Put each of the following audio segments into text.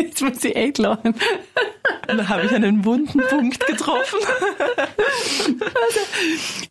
Jetzt muss ich echt lachen. Da habe ich einen wunden Punkt getroffen.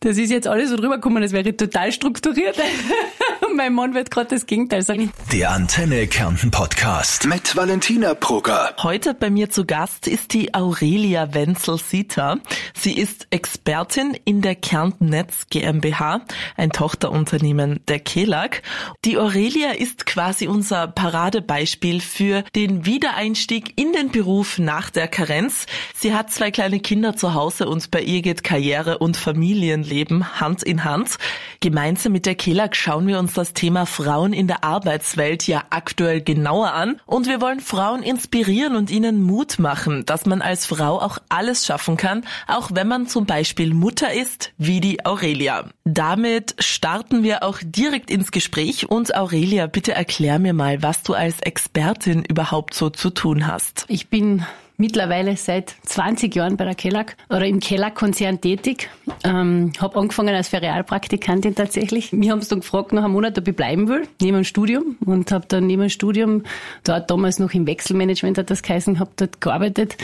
Das ist jetzt alles so drüber gekommen, das wäre total strukturiert. Mein Mann wird gerade das Gegenteil sagen. Der Antenne Kärnten Podcast mit Valentina Brugger. Heute bei mir zu Gast ist die Aurelia Wenzel-Sieter. Sie ist Expertin in der Kärnten Netz GmbH, ein Tochterunternehmen der KELAG. Die Aurelia ist quasi unser Paradebeispiel für den Wiedereinstieg in den Beruf nach der Karenz. Sie hat zwei kleine Kinder zu Hause und bei ihr geht Karriere und Familienleben Hand in Hand. Gemeinsam mit der KELAG schauen wir uns das Thema Frauen in der Arbeitswelt ja aktuell genauer an und wir wollen Frauen inspirieren und ihnen Mut machen, dass man als Frau auch alles schaffen kann, auch wenn man zum Beispiel Mutter ist, wie die Aurelia. Damit starten wir auch direkt ins Gespräch und Aurelia, bitte erklär mir mal, was du als Expertin überhaupt so zu tun hast. Ich bin mittlerweile seit 20 Jahren bei der Kellag oder im Kellag-Konzern tätig. Ähm, habe angefangen als Ferialpraktikantin tatsächlich. Wir haben es dann gefragt nach einem Monat, ob ich bleiben will, neben dem Studium. Und habe dann neben dem Studium, dort damals noch im Wechselmanagement hat das geheißen, habe dort gearbeitet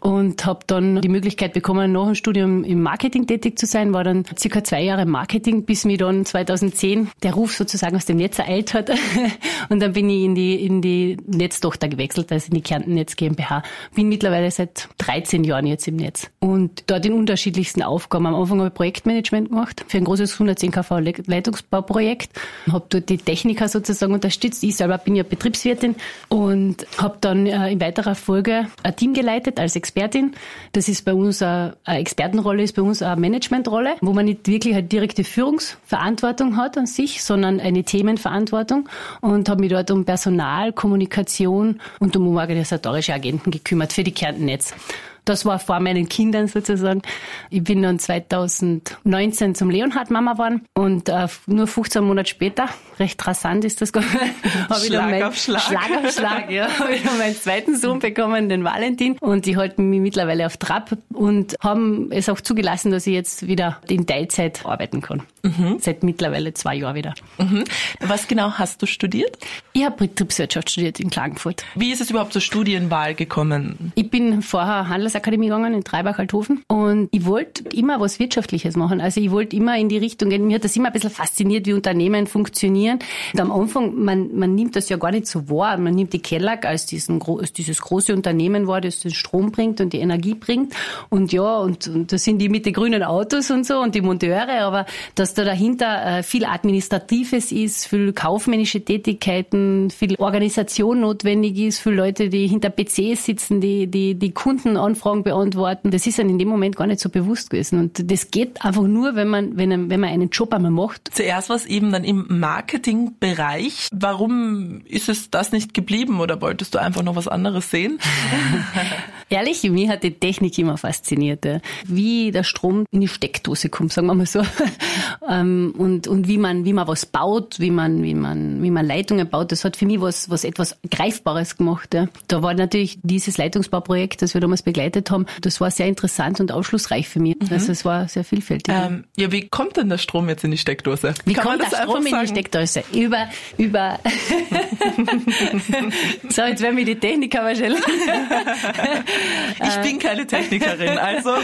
und habe dann die Möglichkeit bekommen, nach dem Studium im Marketing tätig zu sein. War dann circa zwei Jahre im Marketing, bis mir dann 2010 der Ruf sozusagen aus dem Netz ereilt hat. und dann bin ich in die, in die Netztochter gewechselt, also in die Kärnten Netz GmbH. Bin mittlerweile seit 13 Jahren jetzt im Netz. Und dort in unterschiedlichsten Aufgaben. Am Anfang habe ich Projektmanagement gemacht für ein großes 110 kV Leitungsbauprojekt. Habe dort die Techniker sozusagen unterstützt. Ich selber bin ja Betriebswirtin und habe dann äh, in weiterer Folge ein Team geleitet als Expertin. Das ist bei uns eine, Expertenrolle, ist bei uns eine Managementrolle, wo man nicht wirklich eine direkte Führungsverantwortung hat an sich, sondern eine Themenverantwortung und habe mich dort um Personal, Kommunikation und um organisatorische Agenten gekümmert für die Kärntennetz. Das war vor meinen Kindern sozusagen. Ich bin dann 2019 zum Leonhard Mama geworden und äh, nur 15 Monate später, recht rasant ist das, habe ich dann meinen Schlag. Schlag auf Schlag, ja, habe ich dann meinen zweiten Sohn bekommen, den Valentin. Und die halten mich mittlerweile auf Trab und haben es auch zugelassen, dass ich jetzt wieder in Teilzeit arbeiten kann. Seit mittlerweile zwei Jahren wieder. Mhm. Was genau hast du studiert? Ich habe Betriebswirtschaft studiert in Klagenfurt. Wie ist es überhaupt zur Studienwahl gekommen? Ich bin vorher Handelsakademie gegangen in Treibach-Althofen und ich wollte immer was Wirtschaftliches machen. Also ich wollte immer in die Richtung gehen. Mir hat das immer ein bisschen fasziniert, wie Unternehmen funktionieren. Und am Anfang, man, man nimmt das ja gar nicht so wahr. Man nimmt die Kellag als, als dieses große Unternehmen wahr, das den Strom bringt und die Energie bringt. Und ja, und, und das sind die mit den grünen Autos und so und die Monteure. Aber dass da dahinter äh, viel Administratives ist, viel kaufmännische Tätigkeiten, viel Organisation notwendig ist, viel Leute, die hinter PCs sitzen, die, die, die Kundenanfragen beantworten. Das ist dann in dem Moment gar nicht so bewusst gewesen. Und das geht einfach nur, wenn man, wenn, wenn man einen Job einmal macht. Zuerst war es eben dann im Marketingbereich. Warum ist es das nicht geblieben oder wolltest du einfach noch was anderes sehen? Ehrlich, mich hat die Technik immer fasziniert. ja. Wie der Strom in die Steckdose kommt, sagen wir mal so. Ähm, und, und wie man, wie man was baut, wie man, wie man, wie man Leitungen baut, das hat für mich was, was etwas Greifbares gemacht. Ja. Da war natürlich dieses Leitungsbauprojekt, das wir damals begleitet haben, das war sehr interessant und aufschlussreich für mich. Also es war sehr vielfältig. ja. Ähm, ja, wie kommt denn der Strom jetzt in die Steckdose? Wie Kann kommt der Strom in die? Steckdose? Über, über. so, jetzt werden wir die Techniker wahrscheinlich. Ich bin keine Technikerin, also.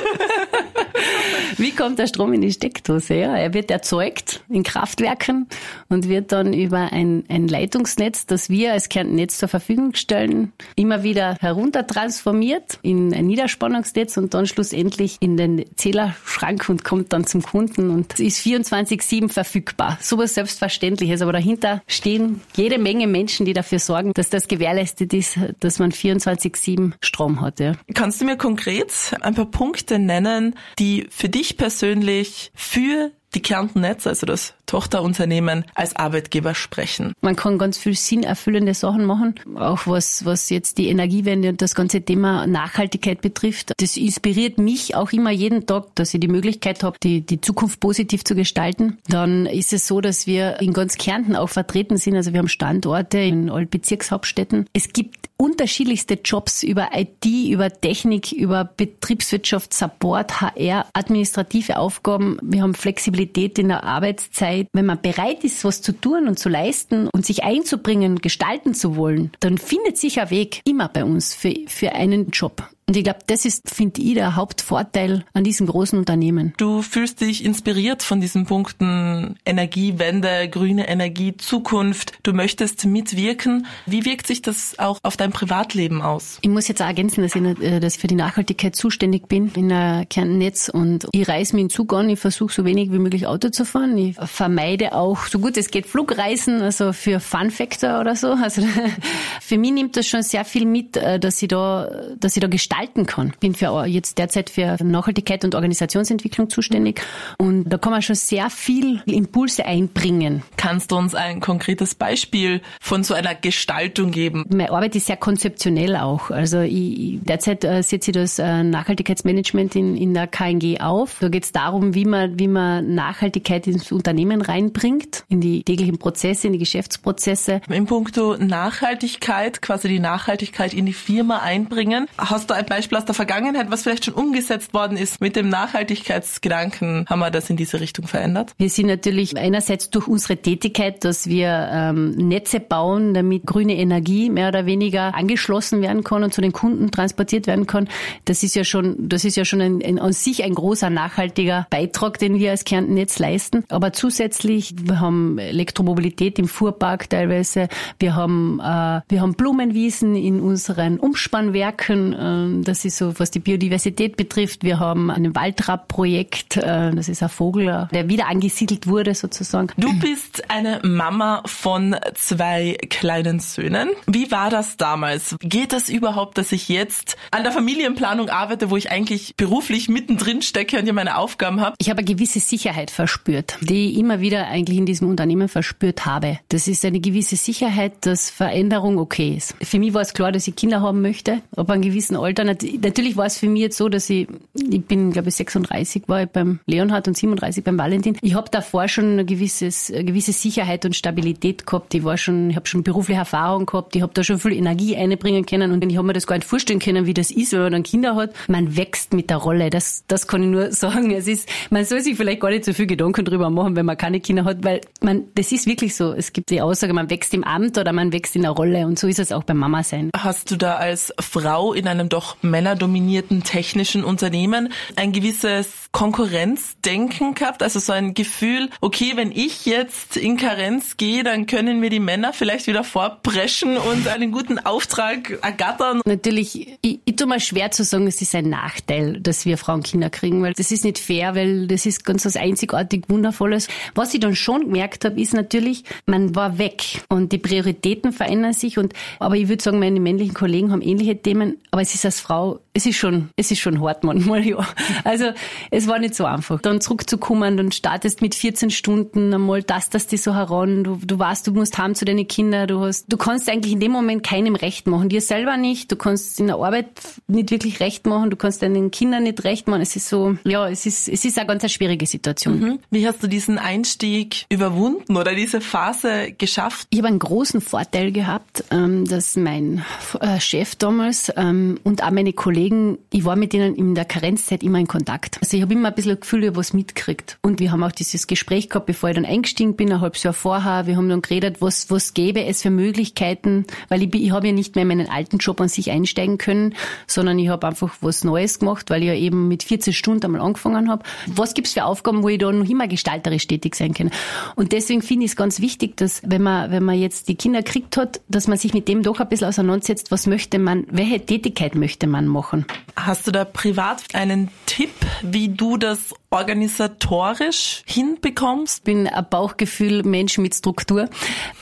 Wie kommt der Strom in die Steckdose? Ja, er wird erzeugt in Kraftwerken und wird dann über ein, ein Leitungsnetz, das wir als Kernnetz zur Verfügung stellen, immer wieder heruntertransformiert in ein Niederspannungsnetz und dann schlussendlich in den Zählerschrank und kommt dann zum Kunden und ist 24-7 verfügbar. Sowas Selbstverständliches, aber dahinter stehen jede Menge Menschen, die dafür sorgen, dass das gewährleistet ist, dass man 24-7 Strom hat. Ja. Kannst du mir konkret ein paar Punkte nennen, die für dich persönlich für die Kärnten Netz, also das Tochterunternehmen, als Arbeitgeber sprechen? Man kann ganz viel sinnerfüllende Sachen machen, auch was, was jetzt die Energiewende und das ganze Thema Nachhaltigkeit betrifft. Das inspiriert mich auch immer jeden Tag, dass ich die Möglichkeit habe, die, die Zukunft positiv zu gestalten. Dann ist es so, dass wir in ganz Kärnten auch vertreten sind. Also wir haben Standorte in allen Bezirkshauptstädten. Es gibt unterschiedlichste Jobs über IT, über Technik, über Betriebswirtschaft, Support, HR, administrative Aufgaben. Wir haben Flexibilität in der Arbeitszeit. Zeit, wenn man bereit ist, was zu tun und zu leisten und sich einzubringen, gestalten zu wollen, dann findet sich ein Weg immer bei uns für, für einen Job. Und ich glaube, das ist, finde ich, der Hauptvorteil an diesem großen Unternehmen. Du fühlst dich inspiriert von diesen Punkten Energiewende, grüne Energie, Zukunft. Du möchtest mitwirken. Wie wirkt sich das auch auf dein Privatleben aus? Ich muss jetzt auch ergänzen, dass ich, äh, dass ich für die Nachhaltigkeit zuständig bin in der Kernnetz und ich reise mit dem Zug an. Ich versuche so wenig wie möglich Auto zu fahren. Ich vermeide auch so gut es geht Flugreisen, also für Fun Factor oder so. Also für mich nimmt das schon sehr viel mit, äh, dass ich da, dass ich da gestalten gestalten kann. Ich bin für jetzt derzeit für Nachhaltigkeit und Organisationsentwicklung zuständig und da kann man schon sehr viel Impulse einbringen. Kannst du uns ein konkretes Beispiel von so einer Gestaltung geben? Meine Arbeit ist sehr konzeptionell auch. Also ich, derzeit äh, setze ich das äh, Nachhaltigkeitsmanagement in, in der KNG auf. Da geht es darum, wie man, wie man Nachhaltigkeit ins Unternehmen reinbringt, in die täglichen Prozesse, in die Geschäftsprozesse. In puncto Nachhaltigkeit, quasi die Nachhaltigkeit in die Firma einbringen. Hast du ein Beispiel aus der Vergangenheit, was vielleicht schon umgesetzt worden ist mit dem Nachhaltigkeitsgedanken? Haben wir das in diese Richtung verändert? Wir sind natürlich einerseits durch unsere Tätigkeit, dass wir ähm, Netze bauen, damit grüne Energie mehr oder weniger angeschlossen werden kann und zu den Kunden transportiert werden kann. Das ist ja schon, das ist ja schon ein, ein, an sich ein großer nachhaltiger Beitrag, den wir als Kärntennetz leisten. Aber zusätzlich, wir haben Elektromobilität im Fuhrpark teilweise. Wir haben, äh, wir haben Blumenwiesen in unseren Umspannwerken. Äh, das ist so, was die Biodiversität betrifft. Wir haben ein Waldrapp-Projekt. Äh, das ist ein Vogel, äh, der wieder angesiedelt wurde sozusagen. Du bist eine Mama von zwei kleinen Söhnen. Wie war das damals? Geht das überhaupt, dass ich jetzt an der Familienplanung arbeite, wo ich eigentlich beruflich mittendrin stecke und ja meine Aufgaben habe? Ich habe eine gewisse Sicherheit verspürt, die ich immer wieder eigentlich in diesem Unternehmen verspürt habe. Das ist eine gewisse Sicherheit, dass Veränderung okay ist. Für mich war es klar, dass ich Kinder haben möchte, ab einem gewissen Alter Natürlich war es für mich jetzt so, dass ich, ich bin, glaube ich, 36 war ich beim Leonhard und 37 beim Valentin. Ich habe davor schon eine, gewisses, eine gewisse Sicherheit und Stabilität gehabt. Ich war schon, ich habe schon berufliche Erfahrung gehabt. Ich habe da schon viel Energie einbringen können und ich habe mir das gar nicht vorstellen können, wie das ist, wenn man dann Kinder hat. Man wächst mit der Rolle. Das, das kann ich nur sagen. Es ist, man soll sich vielleicht gar nicht so viel Gedanken drüber machen, wenn man keine Kinder hat, weil man, das ist wirklich so. Es gibt die Aussage, man wächst im Amt oder man wächst in der Rolle und so ist es auch beim Mama sein. Hast du da als Frau in einem doch männerdominierten technischen Unternehmen ein gewisses Konkurrenzdenken gehabt, also so ein Gefühl, okay, wenn ich jetzt in Karenz gehe, dann können mir die Männer vielleicht wieder vorpreschen und einen guten Auftrag ergattern. Natürlich, ich, ich tue mal schwer zu sagen, es ist ein Nachteil, dass wir Frauen Kinder kriegen, weil das ist nicht fair, weil das ist ganz was einzigartig Wundervolles. Was ich dann schon gemerkt habe, ist natürlich, man war weg und die Prioritäten verändern sich und, aber ich würde sagen, meine männlichen Kollegen haben ähnliche Themen, aber es ist als Frau, es ist schon, es ist schon hart manchmal, ja. Also, es war nicht so einfach. Dann zurückzukommen, dann startest mit 14 Stunden einmal, tastest dich so heran, du, du weißt, du musst haben zu deinen Kindern, du hast, du kannst eigentlich in dem Moment keinem recht machen, dir selber nicht, du kannst in der Arbeit nicht wirklich recht machen, du kannst deinen Kindern nicht recht machen. Es ist so, ja, es ist, es ist eine ganz eine schwierige Situation. Mhm. Wie hast du diesen Einstieg überwunden oder diese Phase geschafft? Ich habe einen großen Vorteil gehabt, ähm, dass mein äh, Chef damals ähm, und auch meine Kollegen, ich war mit denen in der Karenzzeit immer in Kontakt. Also ich habe immer ein bisschen das Gefühl, ich was mitgekriegt. Und wir haben auch dieses Gespräch gehabt, bevor ich dann eingestiegen bin, ein halbes Jahr vorher. Wir haben dann geredet, was, was gäbe es für Möglichkeiten, weil ich, ich habe ja nicht mehr in meinen alten Job an sich einsteigen können, sondern ich habe einfach was Neues gemacht, weil ich ja eben mit 14 Stunden einmal angefangen habe. Was gibt es für Aufgaben, wo ich da noch immer gestalterisch tätig sein kann? Und deswegen finde ich es ganz wichtig, dass wenn man, wenn man jetzt die Kinder kriegt hat, dass man sich mit dem doch ein bisschen auseinandersetzt, was möchte man, welche Tätigkeit möchte man machen. Hast du da privat einen Tipp, wie du das organisatorisch hinbekommst? Ich bin ein Bauchgefühl Mensch mit Struktur.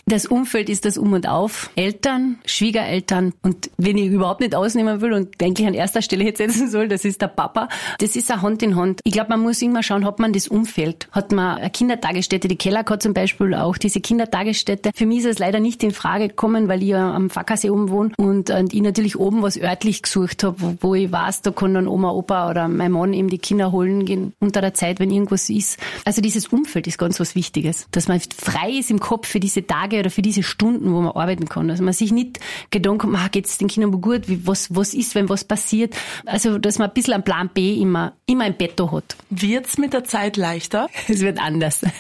Das Umfeld ist das Um und Auf. Eltern, Schwiegereltern und wenn ich überhaupt nicht ausnehmen will und eigentlich an erster Stelle jetzt setzen soll, das ist der Papa. Das ist ein Hand in Hand. Ich glaube, man muss immer schauen, hat man das Umfeld? Hat man eine Kindertagesstätte? Die Keller hat zum Beispiel auch diese Kindertagesstätte. Für mich ist es leider nicht in Frage gekommen, weil ich ja am Fackersee oben wohne und, und ich natürlich oben was örtlich gesucht habe, wo, ich weiß, da kann dann Oma, Opa oder mein Mann eben die Kinder holen gehen unter der Zeit, wenn irgendwas ist. Also dieses Umfeld ist ganz was Wichtiges, dass man frei ist im Kopf für diese Tage oder für diese Stunden, wo man arbeiten kann. Also man sich nicht Gedanken macht, ah, geht's den Kindern gut, wie, was, was ist, wenn was passiert. Also, dass man ein bisschen einen Plan B immer, immer im Betto hat. Wird's mit der Zeit leichter? Es wird anders.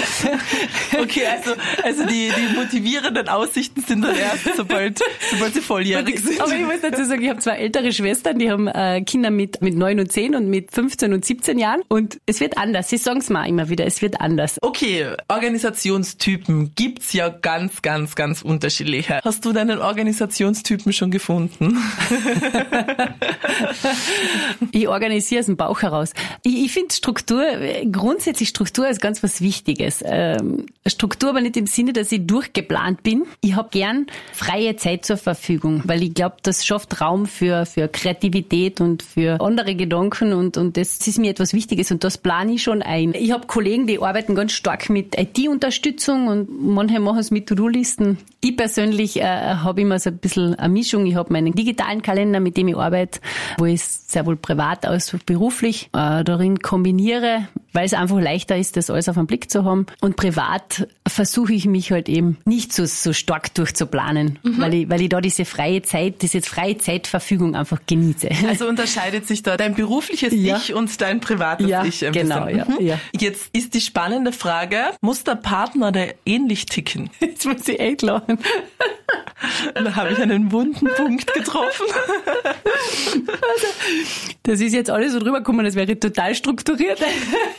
okay, also, also die, die motivierenden Aussichten sind dann erst, sobald, sobald sie volljährig sind. Aber ich muss dazu sagen, ich habe zwei ältere Schwestern, die haben äh, Kinder mit, mit 9 und 10 und mit 15 und 17 Jahren. Und es wird anders. Sie sagen es mal immer wieder, es wird anders. Okay, Organisationstypen gibt's ja ganz, ganz, ganz unterschiedliche. Hast du deinen Organisationstypen schon gefunden? ich organisiere aus dem Bauch heraus. Ich, ich finde Struktur, grundsätzlich Struktur ist ganz was Wichtiges. Ähm, Struktur aber nicht im Sinne, dass ich durchgeplant bin. Ich habe gern freie Zeit zur Verfügung, weil ich glaube, das schafft Raum für, für Kreativität und für andere Gedanken und, und das ist mir etwas Wichtiges und das plane ich schon ein. Ich habe Kollegen, die arbeiten ganz stark mit IT-Unterstützung und manche machen es mit To-Do-Listen. Ich persönlich äh, habe immer so ein bisschen eine Mischung. Ich habe meinen digitalen Kalender, mit dem ich arbeite, wo ich sehr wohl privat als beruflich äh, darin kombiniere, weil es einfach leichter ist, das alles auf den Blick zu haben. Und privat versuche ich mich halt eben nicht so, so stark durchzuplanen, mhm. weil, ich, weil ich da diese freie Zeit, diese freie Zeitverfügung einfach genieße. Also unterscheidet sich da dein berufliches ja. Ich und dein privates ja, Ich ein genau, bisschen. Ja, mhm. ja. Jetzt ist die spannende Frage, muss der Partner der ähnlich ticken? Jetzt muss ich echt lachen. Da habe ich einen wunden Punkt getroffen. Das ist jetzt alles so drüber gekommen, das wäre total strukturiert.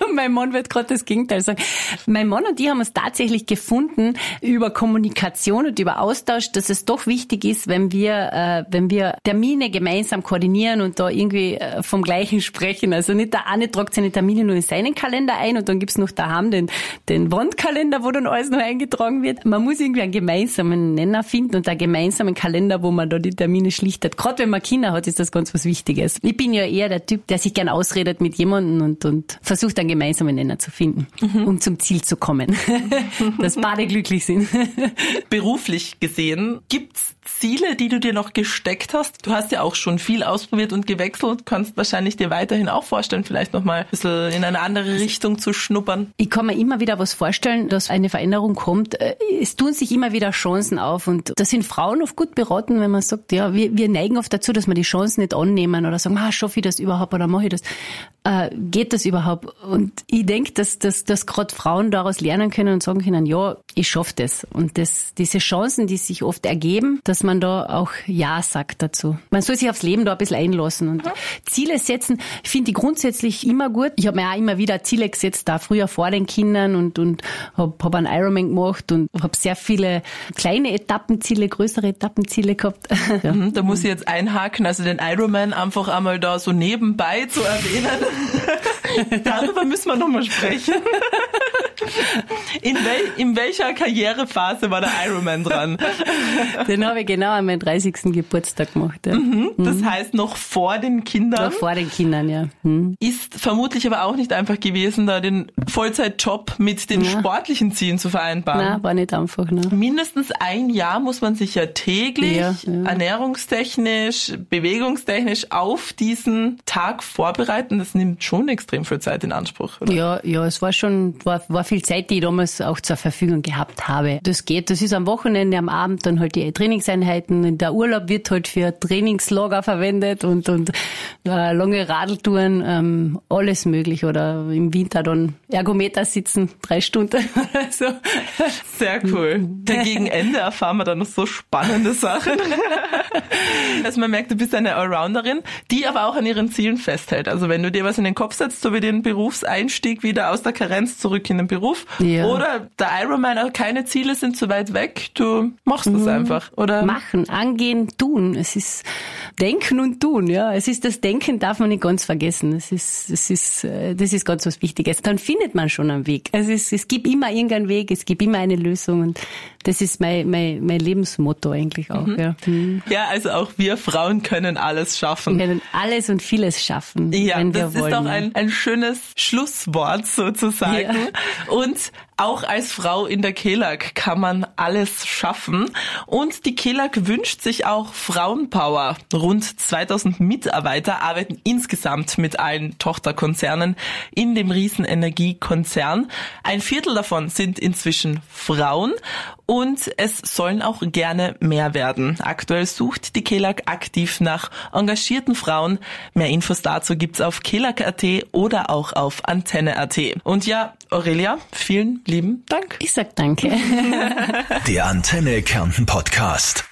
mein Mann wird gerade das Gegenteil sagen. Mein Mann und ich haben uns tatsächlich gefunden über Kommunikation und über Austausch, dass es doch wichtig ist, wenn wir, äh, wenn wir Termine gemeinsam koordinieren und da irgendwie äh, vom Gleichen sprechen. Also nicht der eine tragt seine Termine nur in seinen Kalender ein und dann gibt's noch daheim den, den Wandkalender, wo dann alles noch eingetragen wird. Man muss irgendwie einen gemeinsamen Nenner finden und einen gemeinsamen Kalender, wo man da die Termine schlichtet. Gerade wenn man Kinder hat, ist das ganz was Wichtiges. Ich bin ja eher der Typ, der sich gern ausredet mit jemandem und, und versucht einen gemeinsamen Nenner zu finden, mhm. um zum Ziel zu kommen. dass beide glücklich sind. Beruflich gesehen, gibt's Ziele, die du dir noch gesteckt hast? Du hast ja auch schon viel ausprobiert und gewechselt, kannst wahrscheinlich dir weiterhin auch vorstellen, vielleicht nochmal ein bisschen in eine andere Richtung zu schnuppern. Ich kann mir immer wieder was vorstellen, dass eine Veränderung kommt. Äh, es tun sich immer wieder Chancen auf und da sind Frauen oft gut beraten, wenn man sagt, ja, wir, wir neigen oft dazu, dass wir die Chancen nicht annehmen oder sagen, ah, schaffe ich das überhaupt oder mache ich das? Äh, geht das überhaupt? Und ich denke, dass, dass, dass gerade Frauen daraus lernen können und sagen können, ja, ich schaffe das. Und das, diese Chancen, die sich oft ergeben, dass man da auch Ja sagt dazu. Man soll sich aufs Leben da ein bisschen einlassen und mhm. Ziele setzen, finde ich grundsätzlich immer gut. Ich habe mir auch immer wieder Ziele gesetzt, da früher vor den Kindern und, und habe hab einen Ironman gemacht und habe sehr viele kleine Etappenziele, größere Etappenziele gehabt. ja. Mhm, da muss ich jetzt einhaken, also den Ironman einfach einmal da so nebenbei zu erwähnen. Darüber müssen wir nochmal sprechen. In, wel, in welcher Karrierephase war der Ironman dran? Den habe ich genau an meinem 30. Geburtstag gemacht. Ja. Mhm, das mhm. heißt noch vor den Kindern? Noch vor den Kindern, ja. Mhm. Ist vermutlich aber auch nicht einfach gewesen, da den Vollzeitjob mit den ja. sportlichen Zielen zu vereinbaren. Nein, war nicht einfach. Ne. Mindestens ein Jahr muss man sich ja täglich, ja, ernährungstechnisch, bewegungstechnisch auf diesen Tag vorbereiten. Das nimmt schon extrem viel Zeit in Anspruch. Oder? Ja, ja, es war schon, war, war viel Zeit, die ich damals auch zur Verfügung gehabt habe. Das geht, das ist am Wochenende, am Abend dann halt die Trainingseinheiten. Der Urlaub wird halt für Trainingslager verwendet und, und äh, lange Radeltouren, ähm, alles möglich. Oder im Winter dann Ergometer sitzen, drei Stunden oder so. Sehr cool. Der gegen Ende erfahren wir dann noch so spannende Sachen. also man merkt, du bist eine Allrounderin, die aber auch an ihren Zielen festhält. Also wenn du dir was in den Kopf setzt, so wie den Berufseinstieg wieder aus der Karenz zurück in den Beruf, ja. oder der Ironman, keine Ziele sind zu weit weg, du machst das mhm. einfach, oder? Machen, angehen, tun. Es ist Denken und Tun, ja. Es ist das Denken darf man nicht ganz vergessen. Es ist, es ist, äh, das ist ganz was Wichtiges. Dann findet man schon einen Weg. Also es, es gibt immer irgendeinen Weg, es gibt immer eine Lösung und das ist mein, mein, mein Lebensmotto eigentlich auch, mhm. ja. Mhm. Ja, also auch wir Frauen können alles schaffen. Wir können alles und vieles schaffen, ja, wenn wir das wollen. Das ist doch ein, ein schönes Schlusswort sozusagen. Ja. Und Auch als Frau in der KELAG kann man alles schaffen. Und die KELAG wünscht sich auch Frauenpower. Rund 2000 Mitarbeiter arbeiten insgesamt mit allen Tochterkonzernen in dem Riesenenergiekonzern. Ein Viertel davon sind inzwischen Frauen und es sollen auch gerne mehr werden. Aktuell sucht die KELAG aktiv nach engagierten Frauen. Mehr Infos dazu gibt's auf kelag.at oder auch auf antenne.at. Und ja, Aurelia, vielen lieben Dank. Ich sag danke. Der Antenne Kärnten Podcast.